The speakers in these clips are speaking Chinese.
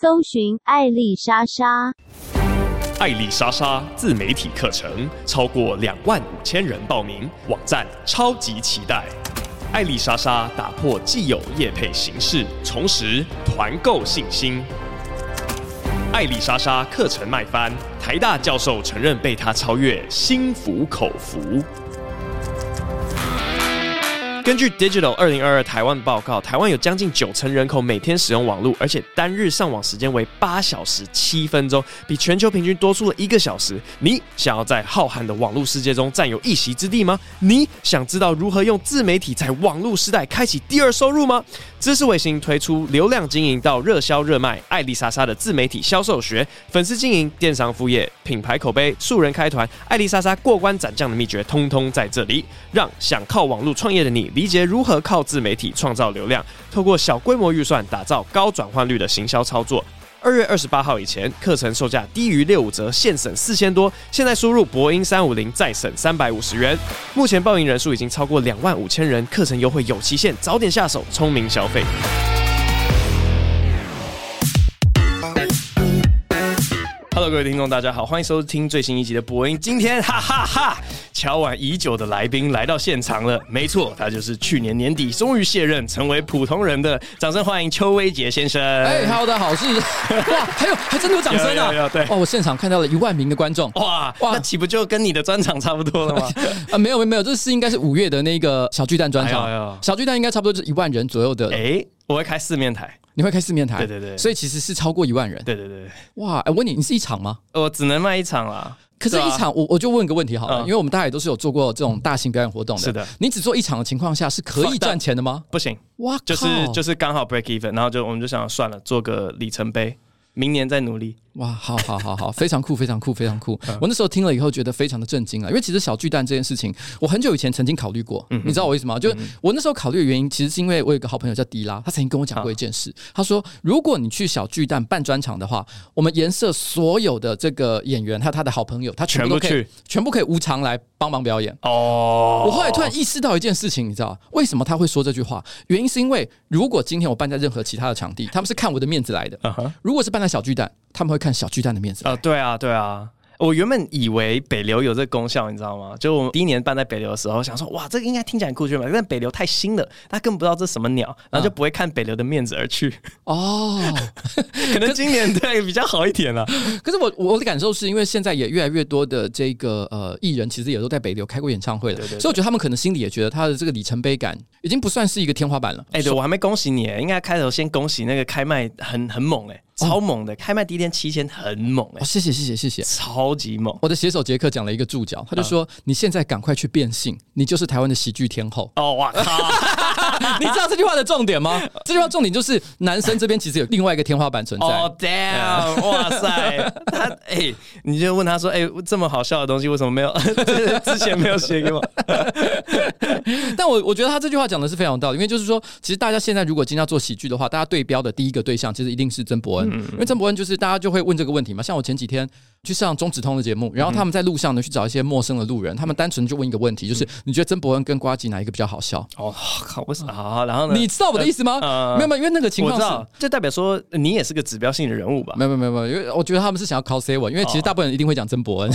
搜寻艾丽莎莎。艾丽莎莎自媒体课程超过两万五千人报名，网站超级期待。艾丽莎莎打破既有业配形式，重拾团购信心。艾丽莎莎课程卖翻，台大教授承认被她超越，心服口服。根据 Digital 二零二二台湾报告，台湾有将近九成人口每天使用网络，而且单日上网时间为八小时七分钟，比全球平均多出了一个小时。你想要在浩瀚的网络世界中占有一席之地吗？你想知道如何用自媒体在网络时代开启第二收入吗？知识卫星推出流量经营到热销热卖，艾丽莎莎的自媒体销售学，粉丝经营、电商副业、品牌口碑、素人开团，艾丽莎莎过关斩将的秘诀，通通在这里，让想靠网络创业的你。理解如何靠自媒体创造流量，透过小规模预算打造高转换率的行销操作。二月二十八号以前，课程售价低于六五折，现省四千多。现在输入博音三五零，再省三百五十元。目前报名人数已经超过两万五千人，课程优惠有期限，早点下手，聪明消费。Hello，各位听众，大家好，欢迎收听最新一集的播音。今天，哈哈哈，哈，敲碗已久的来宾来到现场了。没错，他就是去年年底终于卸任，成为普通人的。掌声欢迎邱威杰先生。哎，Hello，大家好，是 哇，还有还真的有掌声啊！对，哇，我现场看到了一万名的观众。哇哇，那岂不就跟你的专场差不多了吗？啊，没有没有没有，这是应该是五月的那个小巨蛋专场。小巨蛋应该差不多就是一万人左右的。哎，我会开四面台。你会开四面台，对对对，所以其实是超过一万人，对对对，哇！哎问你，你是一场吗？我只能卖一场啦。可是，一场我我就问个问题好了，因为我们大家也都是有做过这种大型表演活动的，是的。你只做一场的情况下是可以赚钱的吗？不行，哇，就是就是刚好 break even，然后就我们就想算了，做个里程碑。明年再努力哇！好好好好，非常酷，非常酷，非常酷。我那时候听了以后觉得非常的震惊啊，因为其实小巨蛋这件事情，我很久以前曾经考虑过。你知道我为什么？就我那时候考虑的原因，其实是因为我有个好朋友叫迪拉，他曾经跟我讲过一件事。他说，如果你去小巨蛋办专场的话，我们颜色所有的这个演员，还有他的好朋友，他全部都可以，全部去，全部可以无偿来帮忙表演。哦，我后来突然意识到一件事情，你知道为什么他会说这句话？原因是因为如果今天我办在任何其他的场地，他们是看我的面子来的。如果是办在小巨蛋，他们会看小巨蛋的面子。啊、呃，对啊，对啊。我原本以为北流有这个功效，你知道吗？就我们第一年办在北流的时候，想说哇，这个应该听起来很酷炫吧？但北流太新了，他根本不知道这是什么鸟，然后就不会看北流的面子而去。哦，可能今年对比较好一点了。可是我我的感受是因为现在也越来越多的这个呃艺人，其实也都在北流开过演唱会了，所以我觉得他们可能心里也觉得他的这个里程碑感已经不算是一个天花板了。哎、欸，对我还没恭喜你，应该开头先恭喜那个开麦很很猛哎。超猛的，开卖第一天七千，很猛哎、欸！哦，谢谢谢谢谢谢，超级猛！我的写手杰克讲了一个注脚，他就说：“嗯、你现在赶快去变性，你就是台湾的喜剧天后。”哦，哇靠！你知道这句话的重点吗？这句话重点就是男生这边其实有另外一个天花板存在。哦，damn！哇塞，他哎、欸，你就问他说：“哎、欸，这么好笑的东西为什么没有 之前没有写给我？”但我我觉得他这句话讲的是非常有道理，因为就是说，其实大家现在如果今天要做喜剧的话，大家对标的第一个对象其实一定是曾伯恩。嗯，因为曾伯恩就是大家就会问这个问题嘛，像我前几天去上中指通的节目，然后他们在路上呢去找一些陌生的路人，他们单纯就问一个问题，就是你觉得曾伯恩跟瓜吉哪一个比较好笑？哦，靠，为什么？好，然后呢？你知道我的意思吗？没有没有，因为那个情况是，就代表说你也是个指标性的人物吧？没有没有没有，因为我觉得他们是想要 call C 文，因为其实大部分人一定会讲曾伯恩。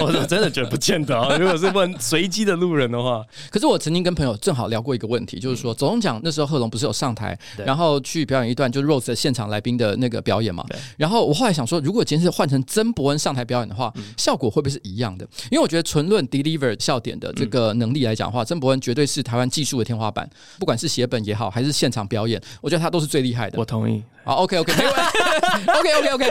我真的觉得不见得啊，如果是问随机的路人的话，可是我曾经跟朋友正好聊过一个问题，就是说走钟奖那时候贺龙不是有上台，然后去表演一段就是 Rose 的现场来宾的那个表演嘛？然后我后来想说，如果今天是换成曾伯恩上台表演的话，效果会不会是一样的？因为我觉得纯论 deliver 笑点的这个能力来讲的话，曾伯恩绝对是台湾技术的天花板，不管是写本也好，还是现场表演，我觉得他都是最厉害的。我同意。好，OK OK，没问题，OK OK OK。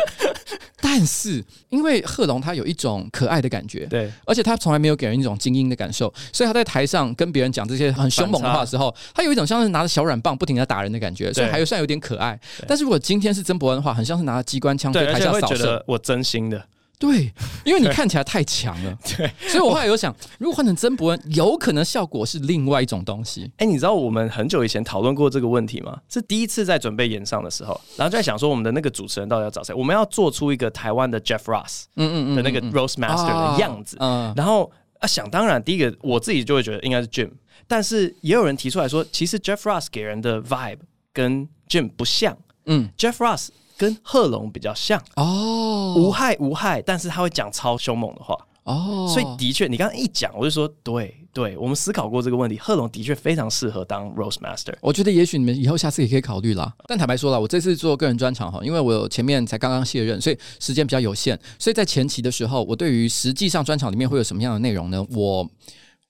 但是因为贺龙他有一种可爱的感觉，对，而且他从来没有给人一种精英的感受，所以他在台上跟别人讲这些很凶猛的话的时候，他有一种像是拿着小软棒不停的打人的感觉，所以还有算有点可爱。但是如果今天是曾伯恩的话，很像是拿着机关枪在台下扫射，我真心的。对，因为你看起来太强了，对，所以我后来有想，如果换成曾伯恩，有可能效果是另外一种东西。哎，你知道我们很久以前讨论过这个问题吗？是第一次在准备演上的时候，然后就在想说，我们的那个主持人到底要找谁？我们要做出一个台湾的 Jeff Ross，嗯嗯嗯的那个 Roast Master 的样子，嗯，然后啊，想当然，第一个我自己就会觉得应该是 Jim，但是也有人提出来说，其实 Jeff Ross 给人的 vibe 跟 Jim 不像。嗯，Jeff Ross 跟贺龙比较像哦，无害无害，但是他会讲超凶猛的话。哦，所以的确，你刚刚一讲，我就说，对对，我们思考过这个问题，贺龙的确非常适合当 Roast Master。我觉得也许你们以后下次也可以考虑啦。但坦白说了，我这次做个人专场哈，因为我前面才刚刚卸任，所以时间比较有限，所以在前期的时候，我对于实际上专场里面会有什么样的内容呢？我。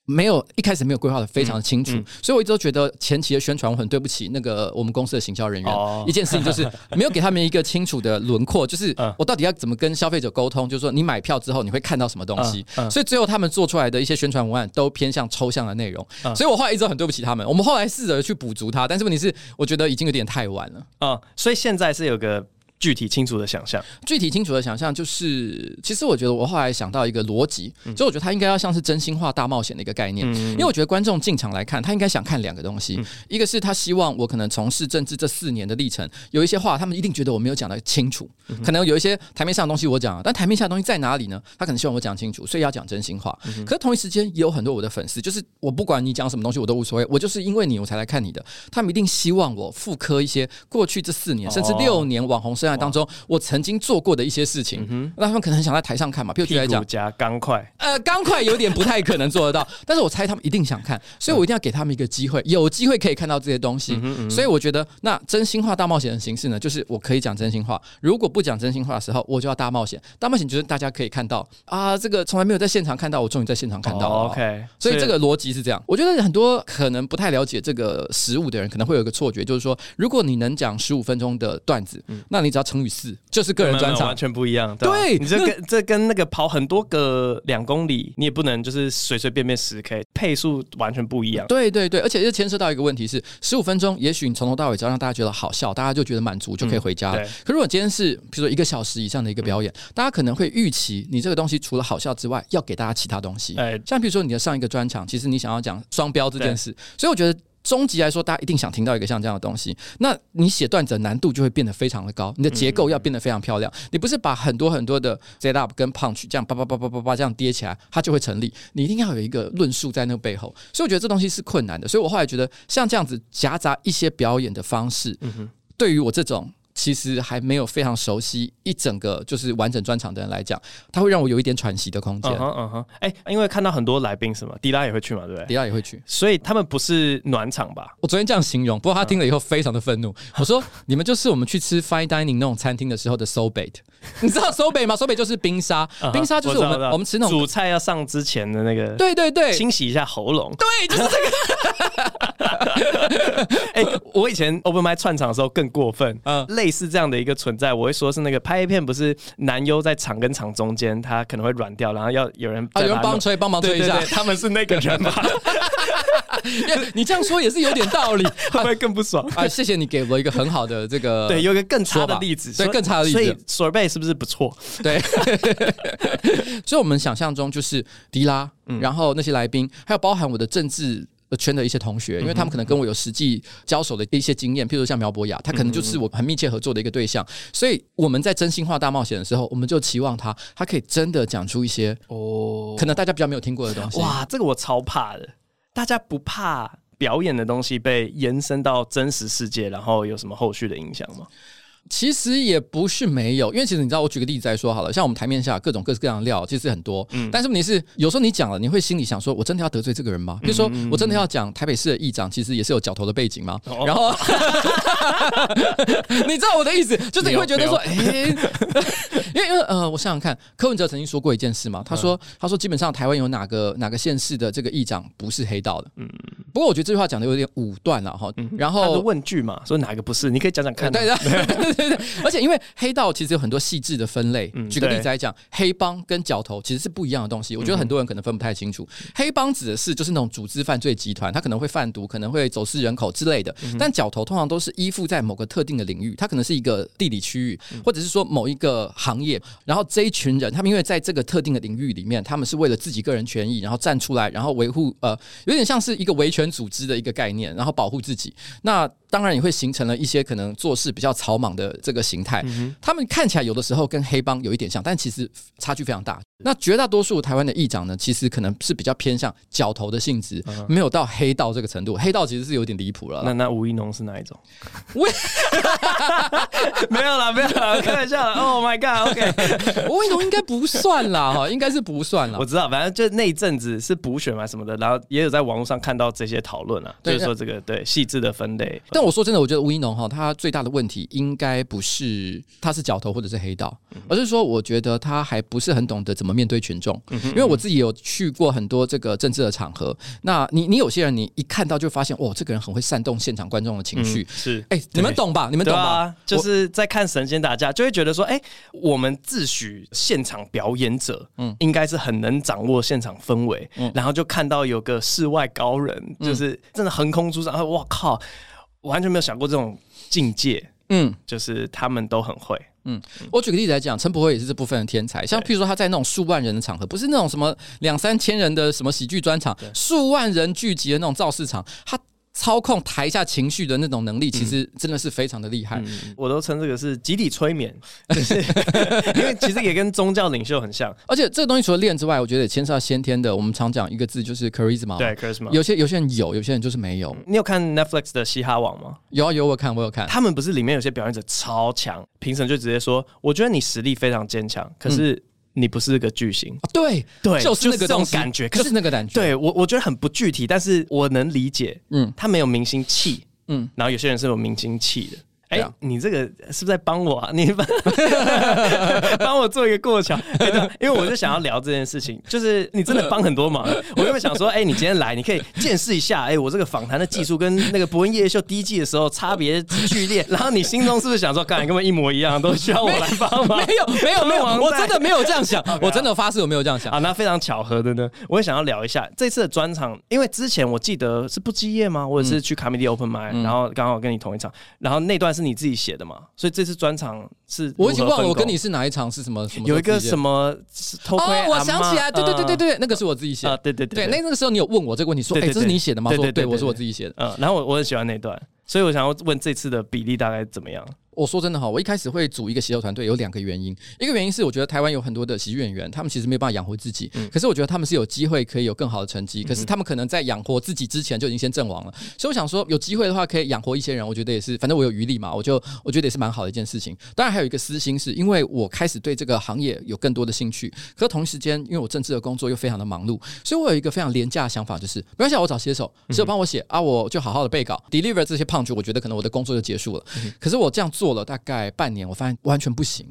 没有一开始没有规划的非常的清楚，嗯嗯、所以我一直都觉得前期的宣传我很对不起那个我们公司的行销人员。哦、一件事情就是 没有给他们一个清楚的轮廓，就是我到底要怎么跟消费者沟通，就是说你买票之后你会看到什么东西。所以最后他们做出来的一些宣传文案都偏向抽象的内容，嗯、所以我后来一直都很对不起他们。我们后来试着去补足它，但是问题是我觉得已经有点太晚了。啊、嗯，所以现在是有个。具体清楚的想象，具体清楚的想象就是，其实我觉得我后来想到一个逻辑，就我觉得它应该要像是真心话大冒险的一个概念，因为我觉得观众进场来看，他应该想看两个东西，一个是他希望我可能从事政治这四年的历程，有一些话他们一定觉得我没有讲的清楚，可能有一些台面上的东西我讲，但台面下的东西在哪里呢？他可能希望我讲清楚，所以要讲真心话。可是同一时间也有很多我的粉丝，就是我不管你讲什么东西我都无所谓，我就是因为你我才来看你的，他们一定希望我复刻一些过去这四年甚至六年网红生涯当中我。曾经做过的一些事情，那、嗯、那他们可能很想在台上看嘛。譬如举来讲，加钢块，呃，钢块有点不太可能做得到，但是我猜他们一定想看，所以我一定要给他们一个机会，有机会可以看到这些东西。嗯嗯、所以我觉得，那真心话大冒险的形式呢，就是我可以讲真心话。如果不讲真心话的时候，我就要大冒险。大冒险就是大家可以看到啊，这个从来没有在现场看到，我终于在现场看到了。哦、OK，所以这个逻辑是这样。我觉得很多可能不太了解这个实物的人，可能会有一个错觉，就是说，如果你能讲十五分钟的段子，嗯、那你只要乘以四，就是个人专场。完全不一样，对，对你这跟这跟那个跑很多个两公里，你也不能就是随随便便十 K，配速完全不一样。对对对，而且又牵涉到一个问题是，十五分钟，也许你从头到尾只要让大家觉得好笑，大家就觉得满足，就可以回家了。嗯、可如果今天是比如说一个小时以上的一个表演，嗯、大家可能会预期你这个东西除了好笑之外，要给大家其他东西。哎，像比如说你的上一个专场，其实你想要讲双标这件事，所以我觉得。终极来说，大家一定想听到一个像这样的东西。那你写段子的难度就会变得非常的高，你的结构要变得非常漂亮。你不是把很多很多的 set up 跟 punch 这样叭叭叭叭叭叭这样叠起来，它就会成立。你一定要有一个论述在那个背后。所以我觉得这东西是困难的。所以我后来觉得，像这样子夹杂一些表演的方式，对于我这种。其实还没有非常熟悉一整个就是完整专场的人来讲，他会让我有一点喘息的空间。嗯嗯哼，哎，因为看到很多来宾是吗？迪拉也会去嘛，对不对？迪拉也会去，所以他们不是暖场吧？我昨天这样形容，不过他听了以后非常的愤怒。嗯、我说：“你们就是我们去吃 fine dining 那种餐厅的时候的 sorbet，你知道 sorbet 吗？sorbet 就是冰沙，冰沙就是我们我，们吃那种煮菜要上之前的那个，对对对，清洗一下喉咙，对，就是这个。哎、欸，我以前 open mic 串场的时候更过分，嗯，类似这样的一个。存在，我会说是那个拍一片，不是男优在场跟场中间，他可能会软掉，然后要有人啊，有人帮吹，帮忙吹一下，他们是那个人吗？你这样说也是有点道理，会不会更不爽啊？谢谢你给我一个很好的这个，对，有一个更差的例子，对，更差的例子，所以 sorbet 是不是不错？对，所以我们想象中就是迪拉，然后那些来宾，还有包含我的政治。圈的一些同学，因为他们可能跟我有实际交手的一些经验，譬如像苗博雅，他可能就是我很密切合作的一个对象，所以我们在真心话大冒险的时候，我们就期望他，他可以真的讲出一些哦，可能大家比较没有听过的东西。哇，这个我超怕的，大家不怕表演的东西被延伸到真实世界，然后有什么后续的影响吗？其实也不是没有，因为其实你知道，我举个例子来说好了，像我们台面下各种各式各样的料，其实很多。嗯。但是问题是，有时候你讲了，你会心里想说，我真的要得罪这个人吗？比如说，我真的要讲台北市的议长，其实也是有角头的背景吗？然后，你知道我的意思，就是你会觉得说，哎，因为因为呃，我想想看，柯文哲曾经说过一件事嘛，他说他说基本上台湾有哪个哪个县市的这个议长不是黑道的。嗯。不过我觉得这句话讲的有点武断了哈。然后问句嘛，说哪个不是？你可以讲讲看。对的。对对，而且因为黑道其实有很多细致的分类。举个例子来讲，黑帮跟角头其实是不一样的东西。我觉得很多人可能分不太清楚。黑帮指的是就是那种组织犯罪集团，他可能会贩毒，可能会走私人口之类的。但角头通常都是依附在某个特定的领域，它可能是一个地理区域，或者是说某一个行业。然后这一群人，他们因为在这个特定的领域里面，他们是为了自己个人权益，然后站出来，然后维护呃，有点像是一个维权组织的一个概念，然后保护自己。那当然也会形成了一些可能做事比较草莽的这个形态。嗯、他们看起来有的时候跟黑帮有一点像，但其实差距非常大。那绝大多数台湾的议长呢，其实可能是比较偏向角头的性质，嗯、没有到黑道这个程度。黑道其实是有点离谱了。那那吴一农是哪一种？我 没有啦，没有啦，开玩笑啦。Oh my god！OK，、okay、吴一农应该不算啦，哈，应该是不算啦。我知道，反正就那一阵子是补选嘛什么的，然后也有在网络上看到这些讨论啊，就是说这个对细致的分类。但我说真的，我觉得吴一农哈，他最大的问题应该不是他是角头或者是黑道，而是说我觉得他还不是很懂得怎么面对群众。因为我自己有去过很多这个政治的场合，那你你有些人你一看到就发现，哦，这个人很会煽动现场观众的情绪。是，哎，你们懂吧？你们懂吧？就是在看神仙打架，就会觉得说，哎，我们自诩现场表演者，嗯，应该是很能掌握现场氛围，嗯，然后就看到有个世外高人，就是真的横空出世，哇靠！完全没有想过这种境界，嗯，就是他们都很会，嗯，我举个例子来讲，陈柏辉也是这部分的天才，像譬如说他在那种数万人的场合，不是那种什么两三千人的什么喜剧专场，数万人聚集的那种造势场，他。操控台下情绪的那种能力，其实真的是非常的厉害。嗯、我都称这个是集体催眠，就是 因为其实也跟宗教领袖很像。而且这个东西除了练之外，我觉得也牵涉到先天的。我们常讲一个字就是 charisma，对 charisma。有些有些人有，有些人就是没有。你有看 Netflix 的嘻哈网吗？有啊有，我有看我有看。他们不是里面有些表演者超强，评审就直接说，我觉得你实力非常坚强，可是、嗯。你不是个巨星，啊、对对，就是那个这种感觉，就是那个感觉。对我，我觉得很不具体，但是我能理解。嗯，他没有明星气，嗯，然后有些人是有明星气的。哎、欸，你这个是不是在帮我啊？你帮 帮我做一个过桥、因为我就想要聊这件事情，就是你真的帮很多忙。我原本想说，哎、欸，你今天来，你可以见识一下，哎、欸，我这个访谈的技术跟那个博恩夜夜秀第一季的时候差别剧烈。然后你心中是不是想说，刚才根本一模一样，都需要我来帮忙？没有，没有，没有，我真的没有这样想，我真的发誓我没有这样想。啊，那非常巧合的呢，我也想要聊一下这次的专场，因为之前我记得是不积夜吗？或者是去卡米蒂 Open 嗯、然后刚好跟你同一场，然后那段是你自己写的嘛？所以这次专场是，我已经忘了我跟你是哪一场是什么什么？有一个什么偷窥、哦、我想起来，对对对对对，那个是我自己写的、啊，对对对，对，对，那个时候你有问我这个问题，说，哎，这是你写的吗？说，对，我是我自己写的，嗯，然后我我很喜欢那段，所以我想要问这次的比例大概怎么样？我说真的哈，我一开始会组一个写手团队有两个原因，一个原因是我觉得台湾有很多的喜剧演员，他们其实没有办法养活自己，嗯、可是我觉得他们是有机会可以有更好的成绩，可是他们可能在养活自己之前就已经先阵亡了，所以我想说有机会的话可以养活一些人，我觉得也是，反正我有余力嘛，我就我觉得也是蛮好的一件事情。当然还有一个私心是因为我开始对这个行业有更多的兴趣，可是同时间因为我政治的工作又非常的忙碌，所以我有一个非常廉价的想法，就是没关系，我找写手，写手帮我写啊，我就好好的背稿，deliver 这些 punch，我觉得可能我的工作就结束了。可是我这样做了大概半。年，我发现完全不行。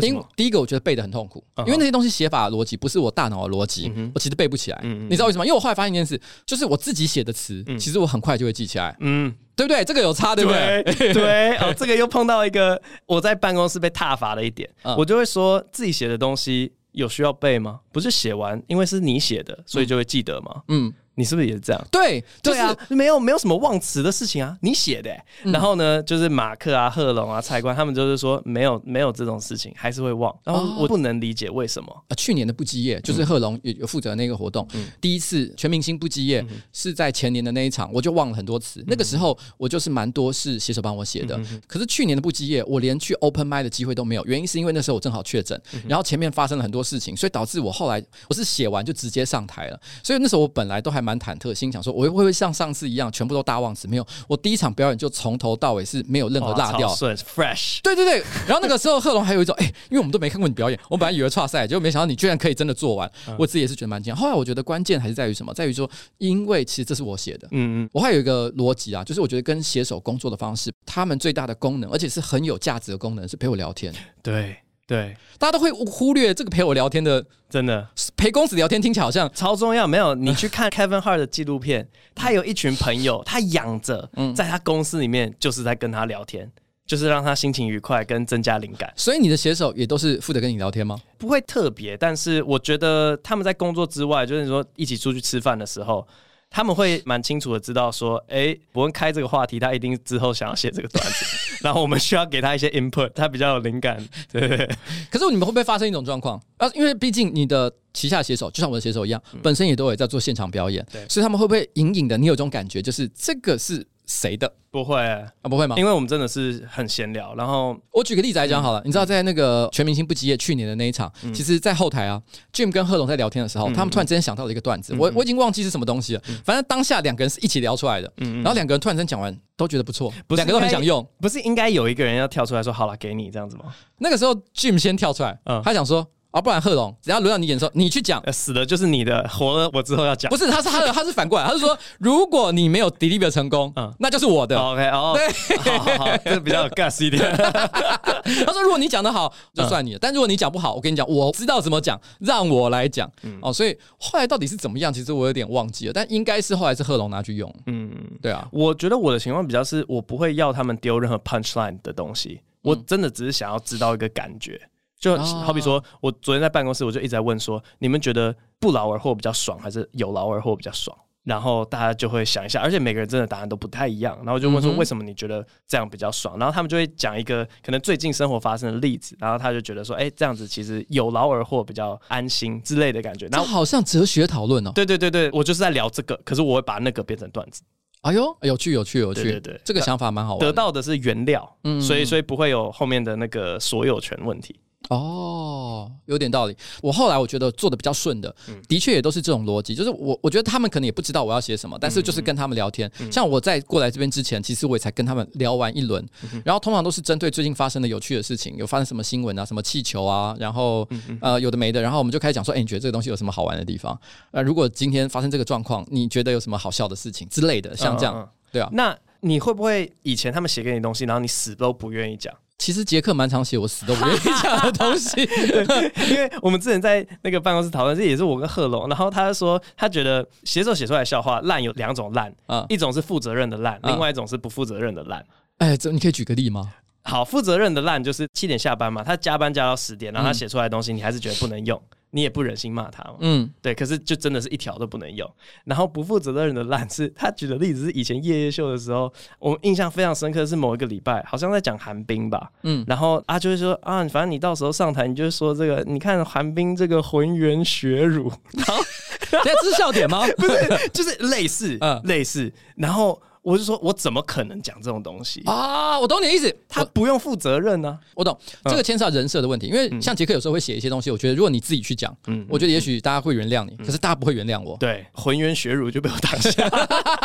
第一，第一个我觉得背的很痛苦，因为那些东西写法的逻辑不是我大脑的逻辑，我其实背不起来。你知道为什么？因为我后来发现一件事，就是我自己写的词，其实我很快就会记起来。嗯，对不对？这个有差，对不对？对。哦，这个又碰到一个我在办公室被踏伐的一点，我就会说自己写的东西有需要背吗？不是写完，因为是你写的，所以就会记得吗？嗯。你是不是也是这样？对，就是，没有没有什么忘词的事情啊，你写的、欸。嗯、然后呢，就是马克啊、贺龙啊、蔡官他们就是说没有没有这种事情，还是会忘。然后我不能理解为什么。啊，去年的不羁夜就是贺龙有有负责那个活动，嗯、第一次全明星不羁夜是在前年的那一场，我就忘了很多词。嗯、那个时候我就是蛮多是写手帮我写的，嗯、可是去年的不羁夜我连去 open mic 的机会都没有，原因是因为那时候我正好确诊，然后前面发生了很多事情，所以导致我后来我是写完就直接上台了。所以那时候我本来都还蛮忐忑，心想说。我会不会像上次一样，全部都大忘词？没有，我第一场表演就从头到尾是没有任何落掉，顺 fresh。对对对，然后那个时候贺龙还有一种 哎、欸，因为我们都没看过你表演，我本来以为差赛，结果没想到你居然可以真的做完，嗯、我自己也是觉得蛮惊讶。后来我觉得关键还是在于什么？在于说，因为其实这是我写的，嗯嗯，我还有一个逻辑啊，就是我觉得跟写手工作的方式，他们最大的功能，而且是很有价值的功能，是陪我聊天。对。对，大家都会忽略这个陪我聊天的，真的陪公子聊天听起来好像超重要。没有，你去看 Kevin Hart 的纪录片，他有一群朋友，他养着，在他公司里面就是在跟他聊天，就是让他心情愉快跟增加灵感。所以你的写手也都是负责跟你聊天吗？不会特别，但是我觉得他们在工作之外，就是说一起出去吃饭的时候。他们会蛮清楚的知道说，哎、欸，伯恩开这个话题，他一定之后想要写这个段子，然后我们需要给他一些 input，他比较有灵感。对。可是你们会不会发生一种状况啊？因为毕竟你的旗下写手，就像我的写手一样，本身也都有在做现场表演，对，所以他们会不会隐隐的，你有这种感觉，就是这个是。谁的？不会啊，不会吗？因为我们真的是很闲聊。然后我举个例子来讲好了，你知道在那个全明星不羁夜去年的那一场，其实，在后台啊，Jim 跟贺龙在聊天的时候，他们突然之间想到了一个段子，我我已经忘记是什么东西了。反正当下两个人是一起聊出来的，然后两个人突然间讲完，都觉得不错，两个都很想用。不是应该有一个人要跳出来说好了，给你这样子吗？那个时候 Jim 先跳出来，他想说。啊，不然贺龙，只要轮到你演的时候，你去讲，死的就是你的，活了我之后要讲。不是，他是他的，他是反过来，他是说，如果你没有 deliver 成功，嗯，那就是我的。OK，哦，对，好好好，这比较有 gas 一点。他说，如果你讲的好，就算你了；但如果你讲不好，我跟你讲，我知道怎么讲，让我来讲。哦，所以后来到底是怎么样？其实我有点忘记了，但应该是后来是贺龙拿去用。嗯，对啊，我觉得我的情况比较是，我不会要他们丢任何 punchline 的东西，我真的只是想要知道一个感觉。就好比说，我昨天在办公室，我就一直在问说，你们觉得不劳而获比较爽，还是有劳而获比较爽？然后大家就会想一下，而且每个人真的答案都不太一样。然后就问说，为什么你觉得这样比较爽？然后他们就会讲一个可能最近生活发生的例子，然后他就觉得说，哎，这样子其实有劳而获比较安心之类的感觉。然后好像哲学讨论哦。对对对对，我就是在聊这个，可是我会把那个变成段子。哎呦，有趣有趣有趣，对对对，这个想法蛮好玩。得到的是原料，嗯，所以所以不会有后面的那个所有权问题。哦，有点道理。我后来我觉得做的比较顺的，的确也都是这种逻辑。就是我我觉得他们可能也不知道我要写什么，但是就是跟他们聊天。像我在过来这边之前，其实我也才跟他们聊完一轮，然后通常都是针对最近发生的有趣的事情，有发生什么新闻啊，什么气球啊，然后呃有的没的，然后我们就开始讲说，哎，你觉得这个东西有什么好玩的地方？呃，如果今天发生这个状况，你觉得有什么好笑的事情之类的，像这样，对啊。那你会不会以前他们写给你东西，然后你死都不愿意讲？其实杰克蛮常写我死都不愿意讲的东西，因为我们之前在那个办公室讨论，这也是我跟贺龙，然后他说他觉得写手写出来的笑话烂有两种烂，啊，一种是负责任的烂，另外一种是不负责任的烂。哎，这你可以举个例吗？好，负责任的烂就是七点下班嘛，他加班加到十点，然后他写出来的东西你还是觉得不能用。你也不忍心骂他嘛，嗯，对，可是就真的是一条都不能用。然后不负责任的烂是，他举的例子是以前夜夜秀的时候，我们印象非常深刻，是某一个礼拜，好像在讲寒冰吧，嗯，然后啊就会说啊，反正你到时候上台，你就说这个，你看寒冰这个浑圆学乳，然后这是笑点吗？不是，就是类似，嗯，类似，然后。我就说，我怎么可能讲这种东西啊？我懂你的意思，他不用负责任呢、啊。我懂这个牵涉到人设的问题，因为像杰克有时候会写一些东西，我觉得如果你自己去讲，嗯，我觉得也许大家会原谅你，可是大家不会原谅我。对，浑圆学乳就被我挡下。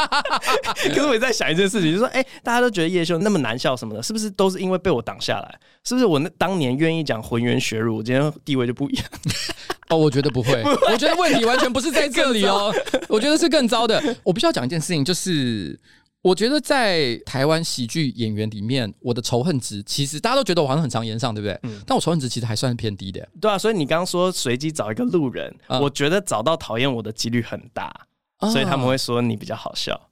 可是我也在想一件事情，就是说，哎、欸，大家都觉得叶修那么难笑什么的，是不是都是因为被我挡下来？是不是我那当年愿意讲浑圆学乳，我今天地位就不一样？哦，我觉得不会，我觉得问题完全不是在这里哦，我觉得是更糟的。我必须要讲一件事情，就是。我觉得在台湾喜剧演员里面，我的仇恨值其实大家都觉得我好像很常演上，对不对？嗯。但我仇恨值其实还算是偏低的。对啊，所以你刚刚说随机找一个路人，嗯、我觉得找到讨厌我的几率很大，嗯、所以他们会说你比较好笑。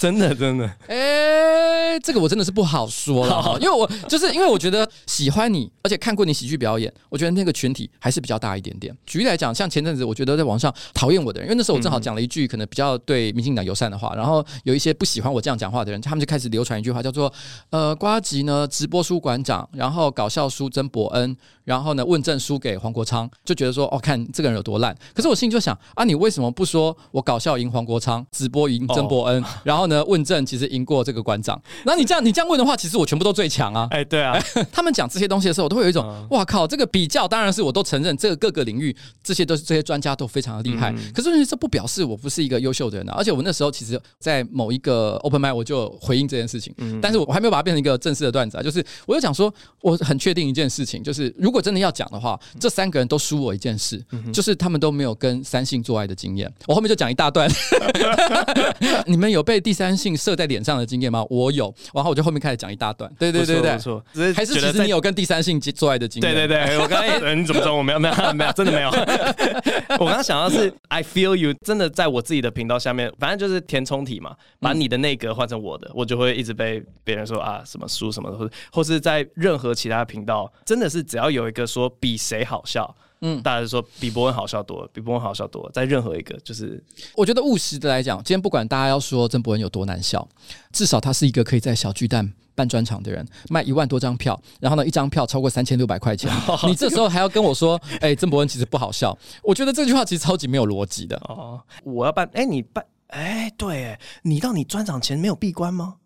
真的，真的，哎、欸，这个我真的是不好说了，好因为我就是因为我觉得喜欢你，而且看过你喜剧表演，我觉得那个群体还是比较大一点点。举例来讲，像前阵子，我觉得在网上讨厌我的人，因为那时候我正好讲了一句可能比较对民进党友善的话，然后有一些不喜欢我这样讲话的人，他们就开始流传一句话，叫做“呃，瓜吉呢直播书馆长，然后搞笑书曾伯恩，然后呢问政输给黄国昌”，就觉得说哦，看这个人有多烂。可是我心里就想啊，你为什么不说我搞笑赢黄国昌，直播赢曾伯恩，然后？呢？问政其实赢过这个馆长。那你这样你这样问的话，其实我全部都最强啊！哎，对啊，他们讲这些东西的时候，我都会有一种哇靠，这个比较当然是我都承认，这个各个领域这些都是这些专家都非常的厉害。可是这不表示我不是一个优秀的人啊！而且我那时候其实，在某一个 open mic 我就回应这件事情，但是我还没有把它变成一个正式的段子啊。就是我就讲说，我很确定一件事情，就是如果真的要讲的话，这三个人都输我一件事，就是他们都没有跟三性做爱的经验。我后面就讲一大段，你们有被第三性射在脸上的经验吗？我有，然后我就后面开始讲一大段。对对对对，还是其实你有跟第三性做爱的经验？对对对，我刚才你怎么说？我没有没有没有，真的没有。我刚刚想到是 I feel you，真的在我自己的频道下面，反正就是填充体嘛，把你的内格换成我的，我就会一直被别人说啊什么输什么的，或者或是在任何其他频道，真的是只要有一个说比谁好笑。嗯，大家就说比伯恩好笑多了，比伯恩好笑多了，在任何一个就是，我觉得务实的来讲，今天不管大家要说郑伯恩有多难笑，至少他是一个可以在小巨蛋办专场的人，卖一万多张票，然后呢，一张票超过三千六百块钱，你这时候还要跟我说，哎、欸，曾博恩其实不好笑，我觉得这句话其实超级没有逻辑的。哦，我要办，哎、欸，你办，哎、欸，对，哎，你到你专场前没有闭关吗？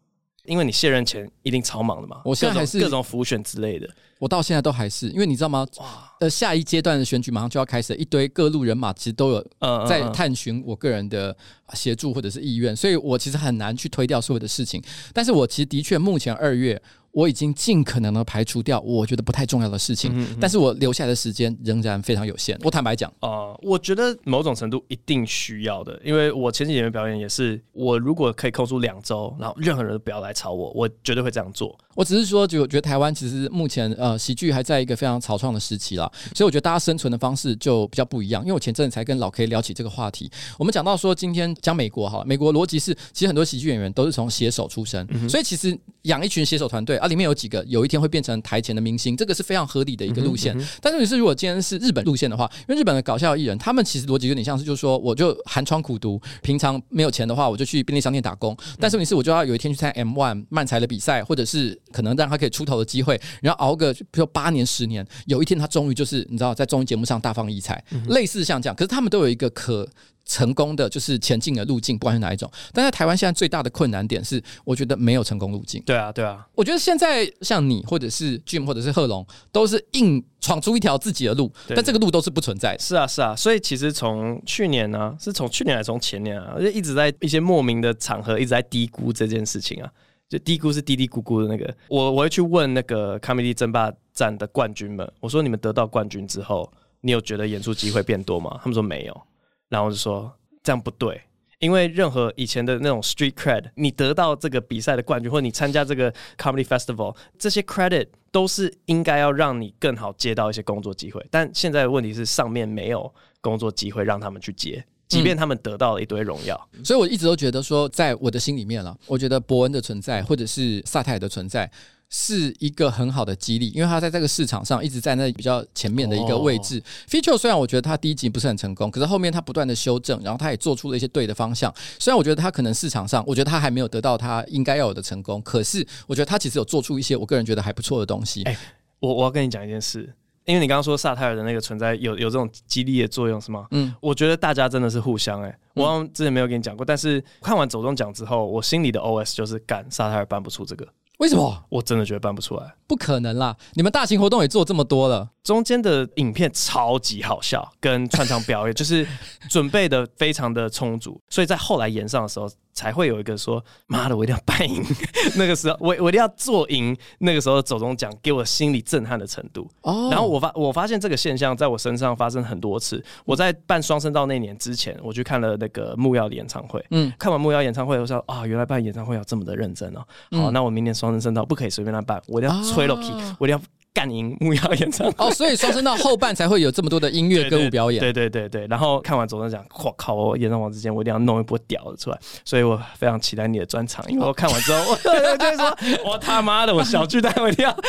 因为你卸任前一定超忙的嘛，我现在还是各种浮选之类的，我到现在都还是，因为你知道吗？哇，呃，下一阶段的选举马上就要开始，一堆各路人马其实都有在探寻我个人的协助或者是意愿，所以我其实很难去推掉所有的事情。但是我其实的确目前二月。我已经尽可能的排除掉我觉得不太重要的事情，嗯嗯，但是我留下来的时间仍然非常有限。我坦白讲，啊、呃，我觉得某种程度一定需要的，因为我前几年的表演也是，我如果可以空出两周，然后任何人都不要来吵我，我绝对会这样做。我只是说，就觉得台湾其实目前呃喜剧还在一个非常草创的时期啦，所以我觉得大家生存的方式就比较不一样。因为我前阵子才跟老 K 聊起这个话题，我们讲到说今天讲美国哈，美国逻辑是其实很多喜剧演员都是从写手出身，嗯、所以其实养一群写手团队啊，里面有几个有一天会变成台前的明星，这个是非常合理的一个路线。嗯嗯、但是你是如果今天是日本路线的话，因为日本的搞笑艺人，他们其实逻辑有点像是就是说，我就寒窗苦读，平常没有钱的话，我就去便利商店打工。但是你是我就要有一天去参加 M One 漫才的比赛，或者是可能让他可以出。头的机会，然后熬个比如八年十年，有一天他终于就是你知道在综艺节目上大放异彩，嗯、类似像这样。可是他们都有一个可成功的就是前进的路径，不管是哪一种。但在台湾现在最大的困难点是，我觉得没有成功路径。对啊，对啊。我觉得现在像你或者是 Jim 或者是贺龙，都是硬闯出一条自己的路，但这个路都是不存在的。是啊，是啊。所以其实从去年呢、啊，是从去年还是从前年啊，我就一直在一些莫名的场合一直在低估这件事情啊。就嘀咕是嘀嘀咕咕的那个，我我会去问那个 Comedy 争霸战的冠军们，我说你们得到冠军之后，你有觉得演出机会变多吗？他们说没有，然后我就说这样不对，因为任何以前的那种 street cred，你得到这个比赛的冠军，或者你参加这个 Comedy Festival，这些 credit 都是应该要让你更好接到一些工作机会，但现在的问题是上面没有工作机会让他们去接。即便他们得到了一堆荣耀，嗯，所以我一直都觉得说，在我的心里面了，我觉得伯恩的存在，或者是萨泰尔的存在，是一个很好的激励，因为他在这个市场上一直在那比较前面的一个位置。Feature 虽然我觉得他第一集不是很成功，可是后面他不断的修正，然后他也做出了一些对的方向。虽然我觉得他可能市场上，我觉得他还没有得到他应该要有的成功，可是我觉得他其实有做出一些我个人觉得还不错的东西。哎，我我要跟你讲一件事。因为你刚刚说萨泰尔的那个存在有有这种激励的作用是吗？嗯，我觉得大家真的是互相哎、欸，我好像之前没有跟你讲过，但是看完走中奖之后，我心里的 OS 就是干萨泰尔办不出这个，为什么？我真的觉得办不出来，不可能啦！你们大型活动也做这么多了，中间的影片超级好笑，跟串场表演 就是准备的非常的充足，所以在后来演上的时候。才会有一个说，妈的，我一定要办赢。那个时候，我我一定要做赢。那个时候走中奖给我心理震撼的程度。哦。然后我发我发现这个现象在我身上发生很多次。我在办双声道那年之前，我去看了那个木曜的演唱会。嗯。看完木曜演唱会，我说啊，原来办演唱会要这么的认真哦。好，那我明年双声道不可以随便来办，我一定要吹落去，我一定要。干赢木曜演唱会哦，所以双声道后半才会有这么多的音乐歌舞表演。对对对对，然后看完走钟奖，我靠！我演唱会之前我一定要弄一波屌的出来，所以我非常期待你的专场。因为我看完之后，我就说，我他妈的，我小巨蛋我一定要。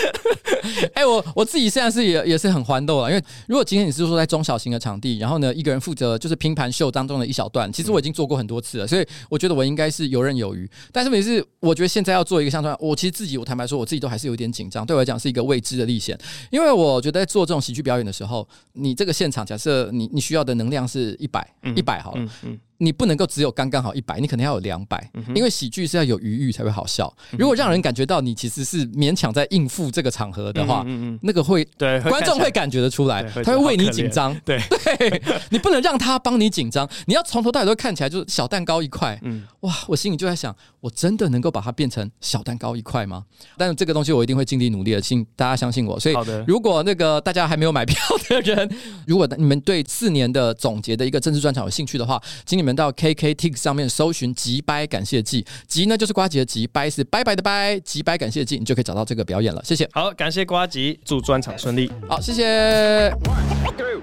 哎、欸，我我自己现在是也也是很欢乐了，因为如果今天你是说在中小型的场地，然后呢一个人负责就是拼盘秀当中的一小段，其实我已经做过很多次了，所以我觉得我应该是游刃有余。但是问题是，我觉得现在要做一个像这样，我其实自己我坦白说，我自己都还是有点紧张，对我来讲是一个未知的历险，因为。我觉得在做这种喜剧表演的时候，你这个现场假设你你需要的能量是一百一百好了。嗯嗯你不能够只有刚刚好一百，你可能要有两百，因为喜剧是要有余裕才会好笑。如果让人感觉到你其实是勉强在应付这个场合的话，嗯嗯，那个会对观众会感觉得出来，他会为你紧张。对 对，你不能让他帮你紧张，你要从头到尾都看起来就是小蛋糕一块。嗯，哇，我心里就在想，我真的能够把它变成小蛋糕一块吗？但是这个东西我一定会尽力努力的，请大家相信我。所以，如果那个大家还没有买票的人，如果你们对四年的总结的一个政治专场有兴趣的话，请你们到 KKTIX 上面搜寻“吉掰感谢祭”，吉呢就是瓜吉的吉，掰是拜拜的拜，吉掰感谢祭，你就可以找到这个表演了。谢谢。好，感谢瓜吉，祝专场顺利。好，谢谢。One, two,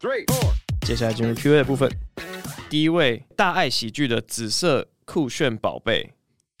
three, four. 接下来进入 Q&A 的部分。第一位大爱喜剧的紫色酷炫宝贝，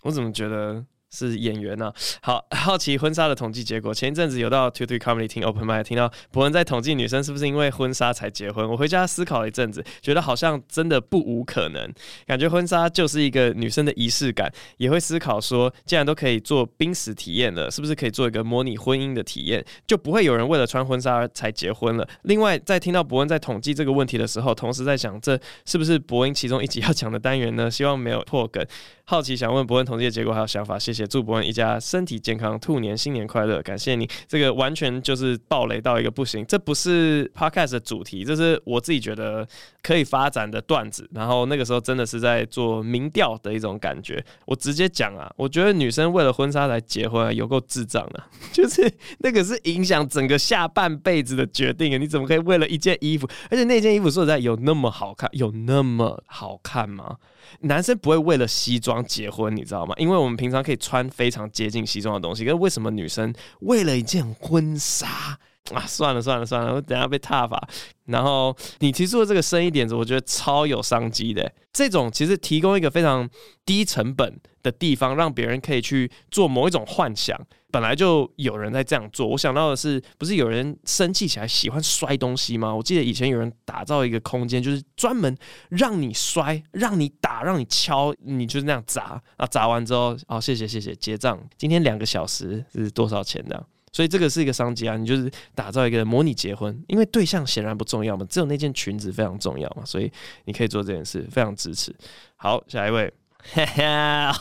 我怎么觉得是演员呢、好 好奇婚纱的统计结果，前一阵子有到 Two Three Comedy 听 Open Mic，听到博恩在统计女生是不是因为婚纱才结婚。我回家思考了一阵子，觉得好像真的不无可能。感觉婚纱就是一个女生的仪式感，也会思考说，既然都可以做濒死体验了，是不是可以做一个模拟婚姻的体验，就不会有人为了穿婚纱才结婚了。另外，在听到博恩在统计这个问题的时候，同时在想，这是不是博恩其中一集要讲的单元呢？希望没有破梗。好奇想问博恩统计的结果还有想法，谢谢，祝伯恩一家身体健康，兔年新年快乐，感谢你。这个完全就是暴雷到一个不行，这不是 podcast 的主题，这是我自己觉得可以发展的段子。然后那个时候真的是在做民调的一种感觉，我直接讲啊，我觉得女生为了婚纱来结婚啊，有够智障的，就是那个是影响整个下半辈子的决定啊！你怎么可以为了一件衣服，而且那件衣服说实在有那么好看，有那么好看吗？男生不会为了西装结婚，你知道吗？因为我们平常可以穿非常接近西装的东西，可是为什么女生为了一件婚纱啊？算了算了算了，我等下被踏伐。然后你提出的这个生意点子，我觉得超有商机的。这种其实提供一个非常低成本的地方，让别人可以去做某一种幻想。本来就有人在这样做。我想到的是，不是有人生气起来喜欢摔东西吗？我记得以前有人打造一个空间，就是专门让你摔、让你打、让你敲，你就是那样砸啊。砸完之后，哦，谢谢谢谢，结账。今天两个小时是多少钱的？所以这个是一个商机啊，你就是打造一个模拟结婚，因为对象显然不重要嘛，只有那件裙子非常重要嘛，所以你可以做这件事，非常支持。好，下一位，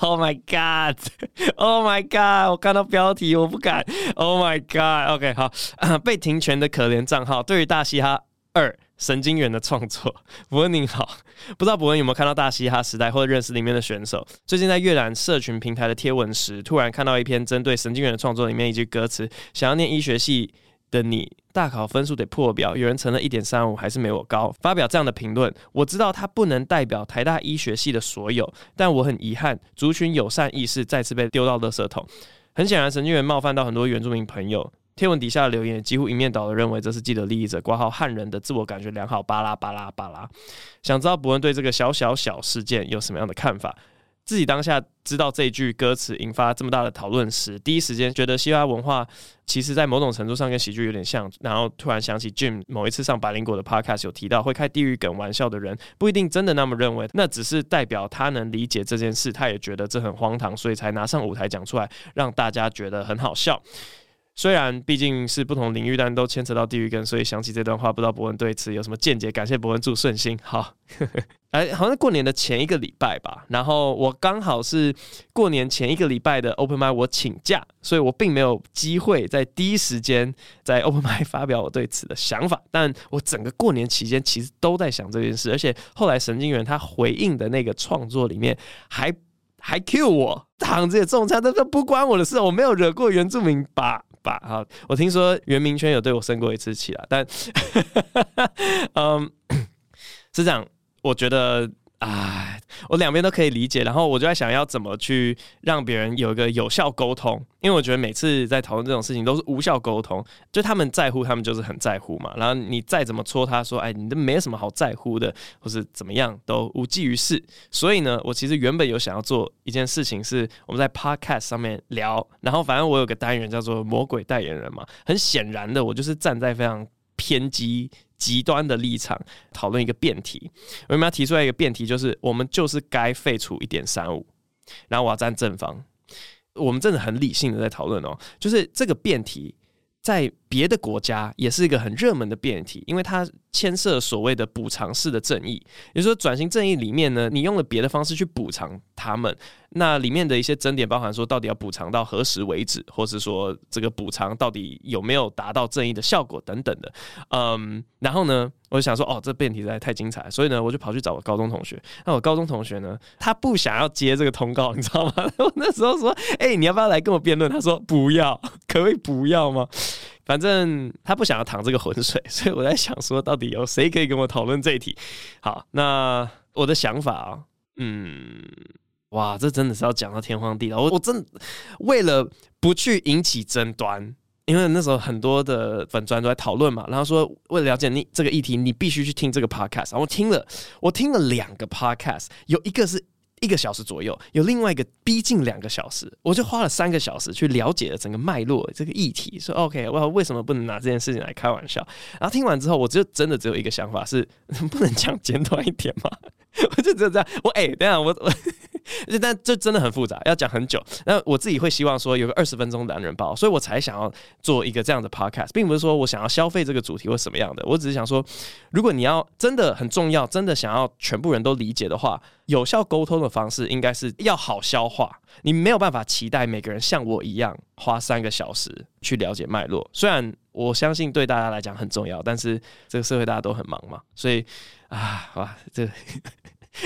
Oh my God，Oh my God，我看到标题我不敢，Oh my God，OK，、好、被停权的可怜账号，对于大嘻哈二。神经元的创作，伯恩您好，不知道伯恩有没有看到大嘻哈时代或者认识里面的选手？最近在阅览社群平台的贴文时，突然看到一篇针对神经元的创作，里面一句歌词：“想要念医学系的你，大考分数得破表。”有人成了一点三五，还是没我高。发表这样的评论，我知道它不能代表台大医学系的所有，但我很遗憾，族群友善意识再次被丢到垃圾桶。很显然，神经元冒犯到很多原住民朋友。贴文底下的留言几乎一面倒的认为这是既得利益者挂号汉人的自我感觉良好巴拉巴拉巴拉。想知道伯恩对这个小小小事件有什么样的看法？自己当下知道这句歌词引发这么大的讨论时，第一时间觉得嘻哈文化其实在某种程度上跟喜剧有点像。然后突然想起 Jim 某一次上百灵果的 Podcast 有提到，会开地狱梗玩笑的人不一定真的那么认为，那只是代表他能理解这件事，他也觉得这很荒唐，所以才拿上舞台讲出来，让大家觉得很好笑。虽然毕竟是不同领域，但都牵扯到地域根，所以想起这段话，不知道博文对此有什么见解？感谢博文，祝顺心。好，哎，好像过年的前一个礼拜吧，然后我刚好是过年前一个礼拜的 Open Mic，我请假，所以我并没有机会在第一时间在 Open Mic 发表我对此的想法。但我整个过年期间其实都在想这件事，而且后来神经元他回应的那个创作里面还还 Q 我躺着也中枪，但是不关我的事，我没有惹过原住民吧。吧，哈，我听说袁明圈有对我生过一次气啊，但，嗯，是这样，我觉得，哎。我两边都可以理解，然后我就在想要怎么去让别人有一个有效沟通，因为我觉得每次在讨论这种事情都是无效沟通，就他们在乎，他们就是很在乎嘛，然后你再怎么戳他说，哎，你都没什么好在乎的，或是怎么样都无济于事。所以呢，我其实原本有想要做一件事情，是我们在 Podcast 上面聊，然后反正我有个单元叫做魔鬼代言人嘛，很显然的，我就是站在非常偏激。极端的立场讨论一个辩题，我们要提出来一个辩题，就是我们就是该废除一点三五，然后我要站正方。我们真的很理性的在讨论哦，就是这个辩题在别的国家也是一个很热门的辩题，因为它牵涉所谓的补偿式的正义，也就是说转型正义里面呢，你用了别的方式去补偿他们。那里面的一些争点包含说，到底要补偿到何时为止，或是说这个补偿到底有没有达到正义的效果等等的。嗯，然后呢，我就想说，哦，这辩题实在太精彩，所以呢，我就跑去找我高中同学。那我高中同学呢，他不想要接这个通告，你知道吗？我那时候说，哎、你要不要来跟我辩论？他说不要，可以不要吗？反正他不想要淌这个浑水，所以我在想说，到底有谁可以跟我讨论这一题？好，那我的想法啊，嗯。哇，这真的是要讲到天荒地老。我我真为了不去引起争端，因为那时候很多的粉专都在讨论嘛，然后说为了了解你这个议题，你必须去听这个 podcast。然后我听了，我听了两个 podcast，有一个是一个小时左右，有另外一个逼近两个小时，我就花了三个小时去了解了整个脉络这个议题。说 OK，我为什么不能拿这件事情来开玩笑？然后听完之后，我就真的只有一个想法是，不能讲简短一点吗？我就只有这样。我哎、欸，等下我我。但这真的很复杂，要讲很久。那我自己会希望说有个二十分钟的男人包，所以我才想要做一个这样的 podcast，并不是说我想要消费这个主题或什么样的。我只是想说，如果你要真的很重要，真的想要全部人都理解的话，有效沟通的方式应该是要好消化。你没有办法期待每个人像我一样花三个小时去了解脉络。虽然我相信对大家来讲很重要，但是这个社会大家都很忙嘛，所以啊，哇，这。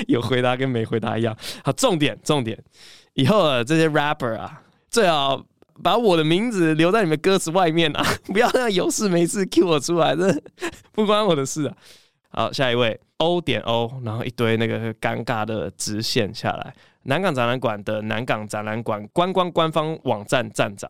有回答跟没回答一样。好，重点重点，以后的这些 rapper 啊，最好把我的名字留在你们歌词外面啊，不要让有事没事 cue 我出来，这 不关我的事啊。好，下一位 O 点 O，然后一堆那个尴尬的直线下来。南港展览馆的南港展览馆观光官方网站站长。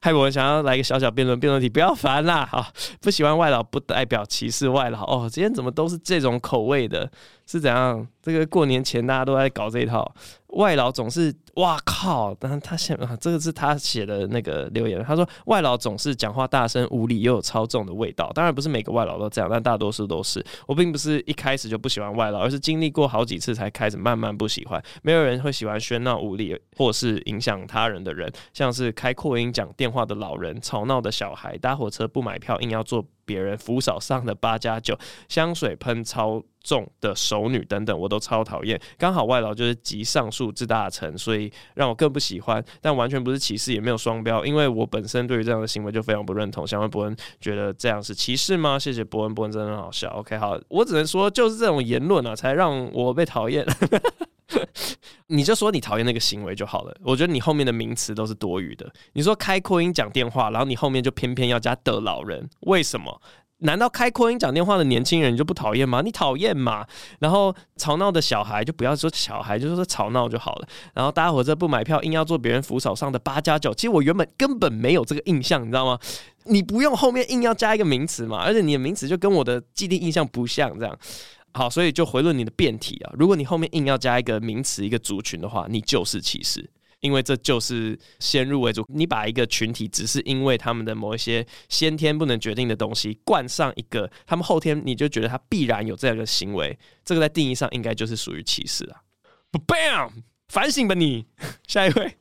嗨，我想要来一个小小辩论，辩论题不要烦啦。好，不喜欢外劳不代表歧视外劳哦。今天怎么都是这种口味的？是怎样？这个过年前大家都在搞这一套，外劳总是哇靠！但是他写啊，这个是他写的那个留言，他说外劳总是讲话大声、无理又有超重的味道。当然不是每个外劳都这样，但大多数都是。我并不是一开始就不喜欢外劳，而是经历过好几次才开始慢慢不喜欢。没有人会喜欢喧闹、无理或是影响他人的人，像是开扩音讲电话的老人、吵闹的小孩、搭火车不买票硬要坐别人扶手上的八加九、香水喷超重的熟女等等，我都超讨厌。刚好外劳就是集上述之大成，所以让我更不喜欢。但完全不是歧视，也没有双标，因为我本身对于这样的行为就非常不认同。想问博恩，觉得这样是歧视吗？谢谢博恩，博恩真的很好笑。OK，好，我只能说就是这种言论啊，才让我被讨厌。你就说你讨厌那个行为就好了。我觉得你后面的名词都是多余的。你说开扩音讲电话，然后你后面就偏偏要加的老人，为什么？难道开扩音讲电话的年轻人你就不讨厌吗？你讨厌嘛？然后吵闹的小孩就不要说小孩，就说吵闹就好了。然后搭火车不买票，硬要坐别人扶手上的八加九，其实我原本根本没有这个印象，你知道吗？你不用后面硬要加一个名词嘛，而且你的名词就跟我的既定印象不像这样。好，所以就回论你的辩题啊。如果你后面硬要加一个名词、一个族群的话，你就是歧视，因为这就是先入为主。你把一个群体只是因为他们的某一些先天不能决定的东西冠上一个，他们后天你就觉得他必然有这样的行为，这个在定义上应该就是属于歧视啊。Bam，反省吧你。下一位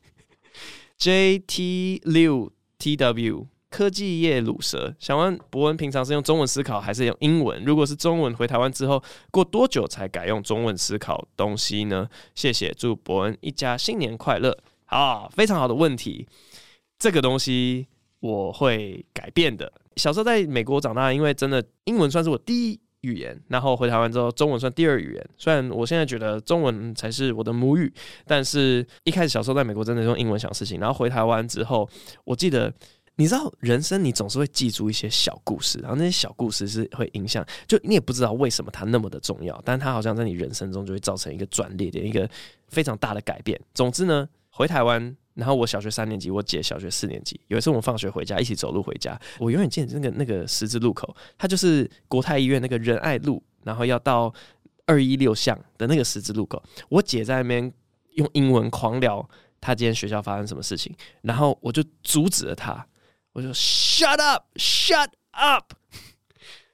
，JT 六 TW。科技业鲁蛇想问博恩，平常是用中文思考还是用英文？如果是中文，回台湾之后过多久才改用中文思考东西呢？谢谢，祝博恩一家新年快乐。啊，非常好的问题。这个东西我会改变的。小时候在美国长大，因为真的英文算是我第一语言，然后回台湾之后，中文算第二语言。虽然我现在觉得中文才是我的母语，但是一开始小时候在美国真的用英文想事情，然后回台湾之后，我记得。你知道人生，你总是会记住一些小故事，然后那些小故事是会影响，就你也不知道为什么它那么的重要，但它好像在你人生中就会造成一个转捩点，一个非常大的改变。总之呢，回台湾，然后我小学三年级，我姐小学四年级，有一次我们放学回家，一起走路回家，我永远记得那个那个十字路口，它就是国泰医院那个仁爱路，然后要到二一六巷的那个十字路口，我姐在那边用英文狂聊她今天学校发生什么事情，然后我就阻止了她。我说 Shut up, shut up！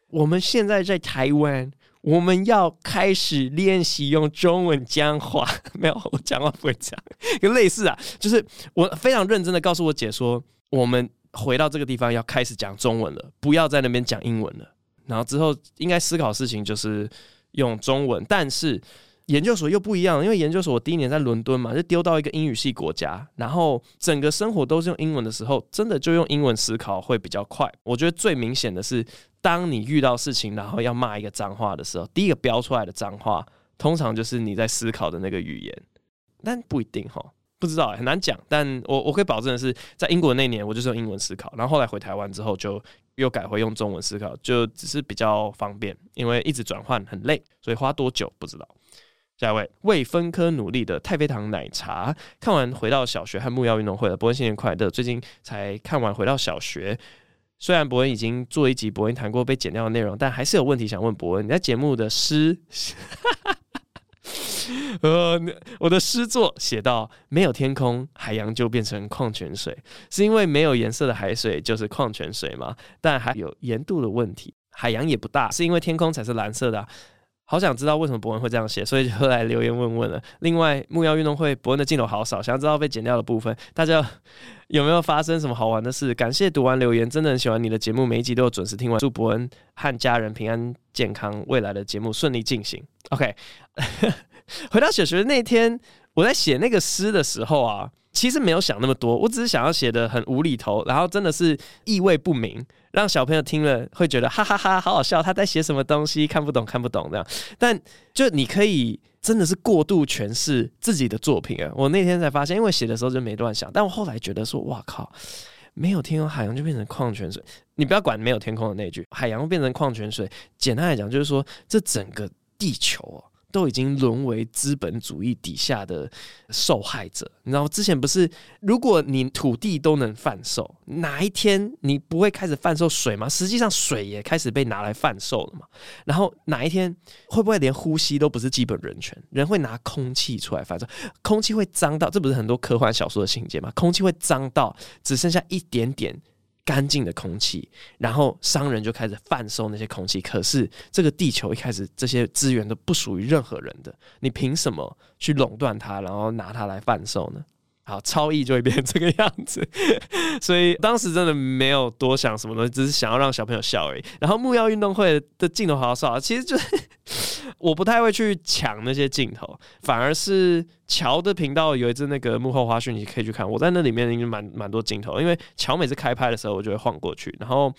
我们现在在台湾，我们要开始练习用中文讲话。没有，我讲话不会讲，就类似啊，就是我非常认真的告诉我姐说，我们回到这个地方要开始讲中文了，不要在那边讲英文了。然后之后应该思考事情就是用中文，但是。研究所又不一样，因为研究所我第一年在伦敦嘛，就丢到一个英语系国家，然后整个生活都是用英文的时候，真的就用英文思考会比较快。我觉得最明显的是，当你遇到事情，然后要骂一个脏话的时候，第一个飙出来的脏话，通常就是你在思考的那个语言，但不一定哈，不知道很难讲。但我我可以保证的是，在英国那年我就是用英文思考，然后后来回台湾之后就又改回用中文思考，就只是比较方便，因为一直转换很累，所以花多久不知道。下一位为分科努力的太妃糖奶茶，看完回到小学和木曜运动会了，博恩新年快乐！最近才看完回到小学，虽然伯恩已经做一集伯恩谈过被剪掉的内容，但还是有问题想问伯恩。你在节目的诗，呃，我的诗作写到没有天空，海洋就变成矿泉水，是因为没有颜色的海水就是矿泉水吗？但还有盐度的问题，海洋也不大，是因为天空才是蓝色的。好想知道为什么博恩会这样写，所以就来留言问问了。另外，木曜运动会博恩的镜头好少，想要知道被剪掉的部分，大家 有没有发生什么好玩的事？感谢读完留言，真的很喜欢你的节目，每一集都有准时听完。祝博恩和家人平安健康，未来的节目顺利进行。OK，回到小学那天，我在写那个诗的时候啊，其实没有想那么多，我只是想要写得很无厘头，然后真的是意味不明。让小朋友听了会觉得哈哈哈，好好笑，他在写什么东西，看不懂，看不懂这样。但就你可以真的是过度诠释自己的作品啊！我那天才发现，因为写的时候就没乱想，但我后来觉得说，哇靠，没有天空，海洋就变成矿泉水。你不要管没有天空的那句，海洋变成矿泉水。简单来讲，就是说这整个地球啊。都已经沦为资本主义底下的受害者，你知道？之前不是，如果你土地都能贩售，哪一天你不会开始贩售水吗？实际上，水也开始被拿来贩售了嘛。然后哪一天会不会连呼吸都不是基本人权？人会拿空气出来贩售，空气会脏到，这不是很多科幻小说的情节吗？空气会脏到只剩下一点点。干净的空气，然后商人就开始贩售那些空气。可是这个地球一开始这些资源都不属于任何人的，你凭什么去垄断它，然后拿它来贩售呢？好，超意就会变成这个样子。所以当时真的没有多想什么东西，只是想要让小朋友笑而已。然后木曜运动会的镜头好少，其实就是 我不太会去抢那些镜头，反而是。乔的频道有一支那个幕后花絮，你可以去看。我在那里面已经蛮蛮多镜头，因为乔每次开拍的时候，我就会晃过去。然后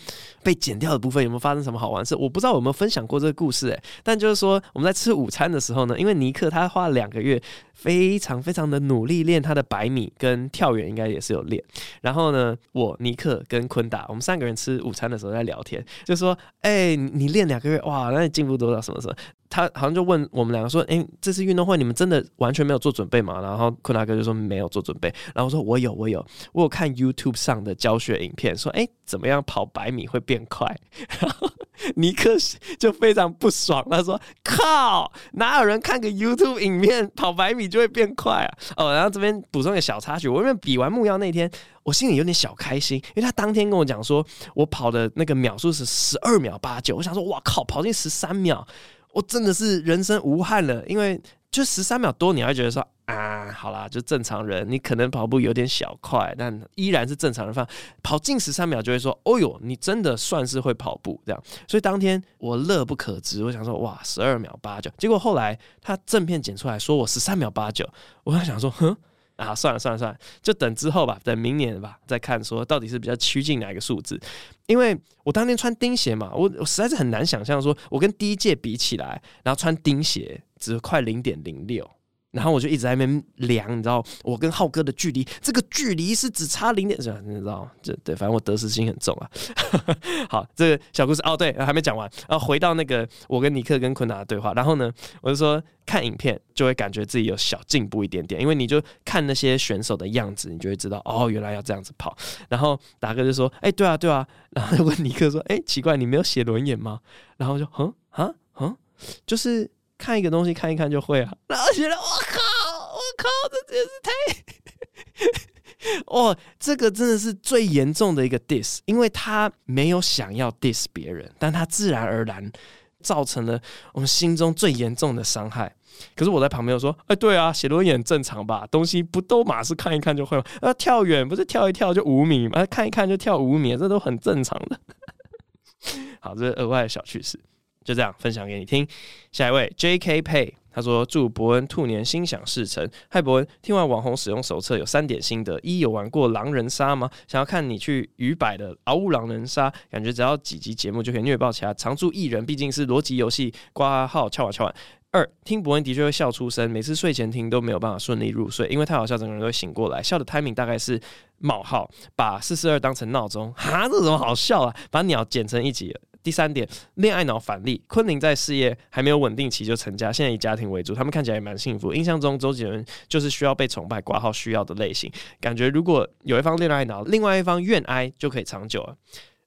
被剪掉的部分有没有发生什么好玩事？我不知道有没有分享过这个故事诶、但就是说我们在吃午餐的时候呢，因为尼克他花了两个月，非常非常的努力练他的百米跟跳远，应该也是有练。然后呢，我尼克跟坤达，我们三个人吃午餐的时候在聊天，就说：“哎、你练两个月，哇，那你进步多少？什么什么？”他好像就问我们两个说：“哎、这次运动会你们真的完全没有做准备吗？”然后坤大哥就说：“没有做准备。”然后我说：“我有，我有，我有看 YouTube 上的教学影片，说哎、怎么样跑百米会变快？”然 后尼克就非常不爽，他说：“靠，哪有人看个 YouTube 影片跑百米就会变快啊？”哦，然后这边补充一个小插曲，我因为比完木曜那天，我心里有点小开心，因为他当天跟我讲说我跑的那个秒数是十二秒八九，我想说：“哇靠，跑进十三秒！”我真的是人生无憾了，因为就十三秒多，你还觉得说啊，好啦，就正常人，你可能跑步有点小快，但依然是正常人。放跑进十三秒就会说，哦哟，你真的算是会跑步这样。所以当天我乐不可支，我想说哇，十二秒八九。结果后来他正片剪出来说我十三秒八九，我还想说，哼。啊，算了算了算了，就等之后吧，等明年吧，再看说到底是比较趋近哪一个数字。因为我当年穿钉鞋嘛，我我实在是很难想象说，我跟第一届比起来，然后穿钉鞋只快零点零六。然后我就一直在那边量，你知道，我跟浩哥的距离，这个距离是只差零点，你知道，这对，反正我得失心很重啊。好，这个小故事哦，对，还没讲完。然后回到那个我跟尼克跟坤达的对话，然后呢，我就说看影片就会感觉自己有小进步一点点，因为你就看那些选手的样子，你就会知道哦，原来要这样子跑。然后达哥就说，哎，对啊，对啊。然后就问尼克说，哎，奇怪，你没有写轮眼吗？然后就，哼，啊，哼，就是。看一个东西看一看就会啊，然后觉得我靠，我靠，这真是太，哦，这个真的是最严重的一个 diss，因为他没有想要 diss 别人，但他自然而然造成了我们心中最严重的伤害。可是我在旁边说，哎，对啊，写轮眼正常吧？东西不都马是看一看就会吗？啊，跳远不是跳一跳就五米吗？看一看就跳五米，这都很正常的。好，这是额外的小趣事。就这样分享给你听。下一位 J.K. Pay，他说祝伯恩兔年心想事成。嗨，伯恩，听完网红使用手册有三点心得：一，有玩过狼人杀吗？想要看你去鱼摆的嗷呜狼人杀，感觉只要几集节目就可以虐爆其他常驻艺人，毕竟是逻辑游戏。挂号敲碗敲碗。二，听伯恩的确会笑出声，每次睡前听都没有办法顺利入睡，因为太好笑，整个人都会醒过来。笑的 timing 大概是冒号，把四四二当成闹钟，哈，这怎么好笑啊？把鸟剪成一集。第三点，恋爱脑反例，昆凌在事业还没有稳定期就成家，现在以家庭为主，他们看起来也蛮幸福。印象中周杰伦就是需要被崇拜、挂号需要的类型，感觉如果有一方恋爱脑，另外一方愿挨就可以长久了。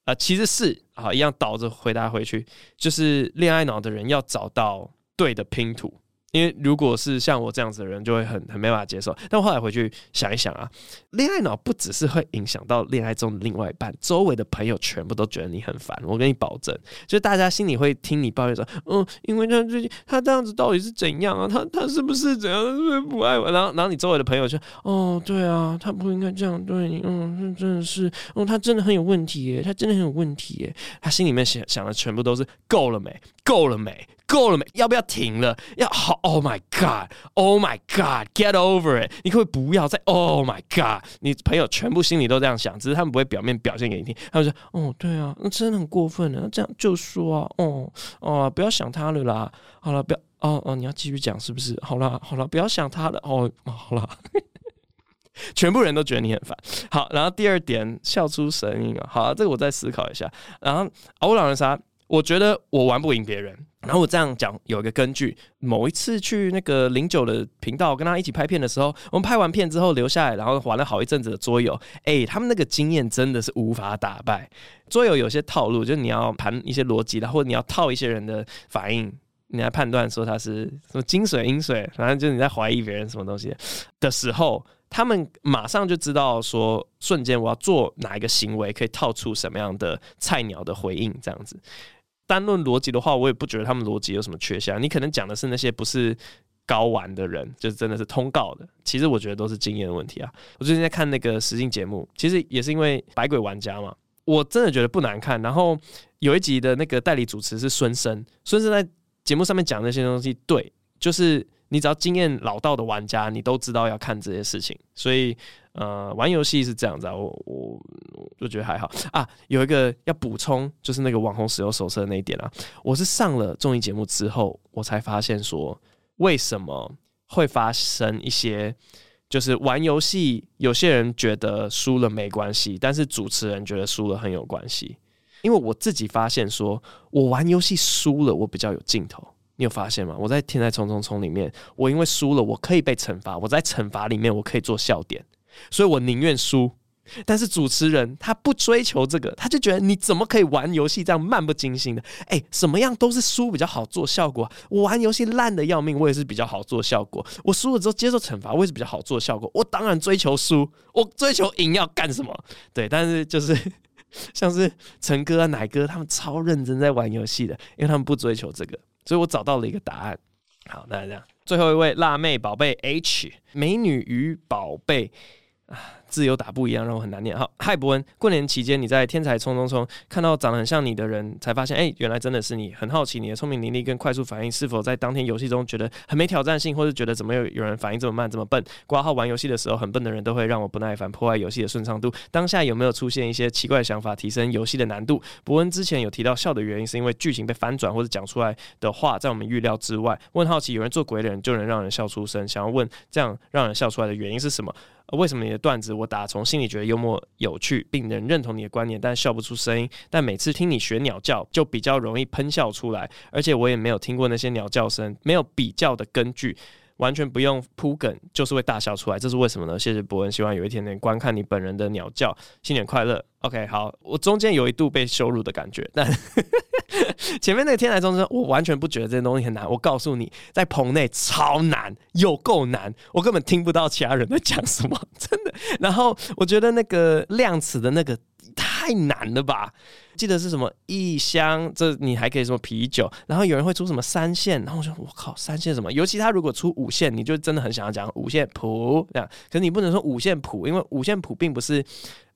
啊、呃，其实是啊，一样倒着回答回去，就是恋爱脑的人要找到对的拼图。因为如果是像我这样子的人，就会很很没办法接受。但我后来回去想一想啊，恋爱脑不只是会影响到恋爱中的另外一半，周围的朋友全部都觉得你很烦。我跟你保证，就大家心里会听你抱怨说，嗯，因为他最近他这样子到底是怎样啊？他他是不是怎样？是不是不爱我？然后然后你周围的朋友就，哦，对啊，他不应该这样对你，嗯，真的是，哦，他真的很有问题耶，他真的很有问题耶。他心里面想想的全部都是够了没？够了没？够了没？要不要停了？要好？Oh my god！Oh my god！Get over it！你可不可以不要再？Oh my god！你朋友全部心里都这样想，只是他们不会表面表现给你听。他们说：“哦，对啊，那真的很过分了。那这样就说啊，哦哦，不要想他了啦。好了，不要哦哦，你要继续讲是不是？好了好了，不要想他了。哦好了，全部人都觉得你很烦。好，然后第二点，笑出声音啊。好，这个我再思考一下。然后欧狼人杀，我觉得我玩不赢别人。”然后我这样讲有一个根据，某一次去那个零九的频道跟他一起拍片的时候，我们拍完片之后留下来，然后玩了好一阵子的桌游，哎，他们那个经验真的是无法打败。桌游有些套路，就是你要盘一些逻辑然后你要套一些人的反应，你来判断说他是什么金水银水，反正就是你在怀疑别人什么东西的时候，他们马上就知道说瞬间我要做哪一个行为可以套出什么样的菜鸟的回应，这样子。单论逻辑的话，我也不觉得他们逻辑有什么缺陷。你可能讲的是那些不是高玩的人，就是真的是通告的。其实我觉得都是经验的问题啊。我最近在看那个实境节目，其实也是因为百鬼玩家嘛，我真的觉得不难看。然后有一集的那个代理主持是孙生，孙生在节目上面讲那些东西，对，就是。你只要经验老道的玩家，你都知道要看这些事情，所以呃，玩游戏是这样子啊，我我就觉得还好啊。有一个要补充，就是那个网红使用手册那一点啊，我是上了综艺节目之后，我才发现说为什么会发生一些，就是玩游戏有些人觉得输了没关系，但是主持人觉得输了很有关系。因为我自己发现说，我玩游戏输了，我比较有劲头。你有发现吗？我在《天才冲冲冲》里面，我因为输了，我可以被惩罚；我在惩罚里面，我可以做笑点，所以我宁愿输。但是主持人他不追求这个，他就觉得你怎么可以玩游戏这样漫不经心的？哎，什么样都是输比较好做效果。我玩游戏烂的要命，我也是比较好做效果。我输了之后接受惩罚，我也是比较好做效果。我当然追求输，我追求赢要干什么？对，但是就是 像是陈哥啊、奶哥他们超认真在玩游戏的，因为他们不追求这个。所以我找到了一个答案。好，那这样，最后一位辣妹宝贝 H 美女与宝贝。自由打不一样，让我很难念。好，嗨，博恩，过年期间你在天才冲冲冲看到长得很像你的人，才发现，哎、原来真的是你。很好奇你的聪明伶俐跟快速反应是否在当天游戏中觉得很没挑战性，或是觉得怎么有有人反应这么慢这么笨？挂号玩游戏的时候很笨的人都会让我不耐烦，破坏游戏的顺畅度。当下有没有出现一些奇怪的想法，提升游戏的难度？博恩之前有提到笑的原因是因为剧情被翻转或者讲出来的话在我们预料之外。问好奇，有人做鬼的人就能让人笑出声，想要问这样让人笑出来的原因是什么？为什么你的段子我打从心里觉得幽默有趣，并能认同你的观点，但笑不出声音？但每次听你学鸟叫，就比较容易喷笑出来，而且我也没有听过那些鸟叫声，没有比较的根据。完全不用铺梗，就是会大笑出来，这是为什么呢？谢谢博恩，希望有一天能观看你本人的鸟叫，新年快乐。OK，好，我中间有一度被羞辱的感觉，但 前面那个天台中声，我完全不觉得这些东西很难。我告诉你，在棚内超难，有够难，我根本听不到其他人在讲什么，真的。然后我觉得那个量词的那个。太难了吧？记得是什么一箱？这你还可以什么啤酒？然后有人会出什么三线？然后我说我靠，三线什么？尤其他如果出五线，你就真的很想要讲五线谱这样。可是你不能说五线谱，因为五线谱并不是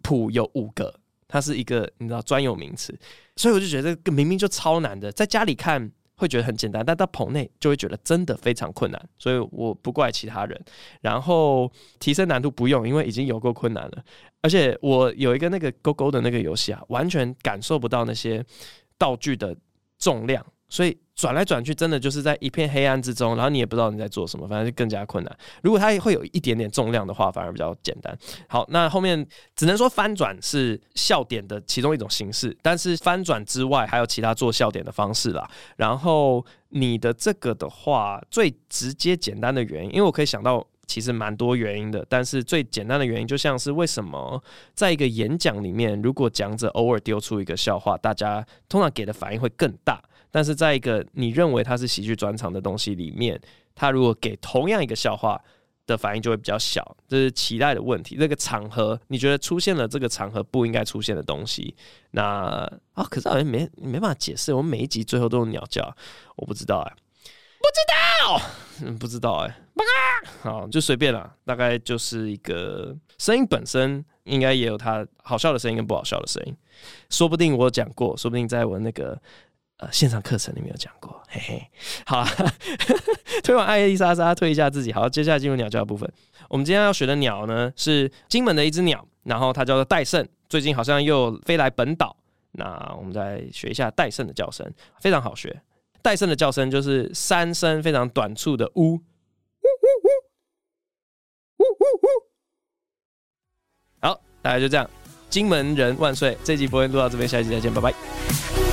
谱有五个，它是一个你知道专有名词。所以我就觉得这个明明就超难的，在家里看。会觉得很简单，但到棚内就会觉得真的非常困难，所以我不怪其他人。然后提升难度不用，因为已经有够困难了。而且我有一个那个勾勾的那个游戏啊，完全感受不到那些道具的重量。所以转来转去，真的就是在一片黑暗之中，然后你也不知道你在做什么，反正就更加困难。如果它会有一点点重量的话，反而比较简单。好，那后面只能说翻转是笑点的其中一种形式，但是翻转之外还有其他做笑点的方式啦。然后你的这个的话，最直接简单的原因，因为我可以想到其实蛮多原因的，但是最简单的原因就像是为什么在一个演讲里面，如果讲者偶尔丢出一个笑话，大家通常给的反应会更大。但是在一个你认为它是喜剧专场的东西里面，他如果给同样一个笑话的反应就会比较小，这是期待的问题。这个场合你觉得出现了这个场合不应该出现的东西，那啊，可是好像没没办法解释。我们每一集最后都是鸟叫，我不知道哎、不知道，嗯，不知道哎、欸，好，就随便了，大概就是一个声音本身应该也有它好笑的声音跟不好笑的声音，说不定我讲过，说不定在我那个。呃，线上课程里面有讲过，嘿嘿，好，推完艾丽莎莎，推一下自己。好，接下来进入鸟叫的部分。我们今天要学的鸟呢，是金门的一只鸟，然后它叫做戴胜，最近好像又飞来本岛。那我们再学一下戴胜的叫声，非常好学。戴胜的叫声就是三声非常短促的呜，呜呜呜，呜呜呜。好，大概就这样。金门人万岁！这集播音录到这边，下一集再见，拜拜。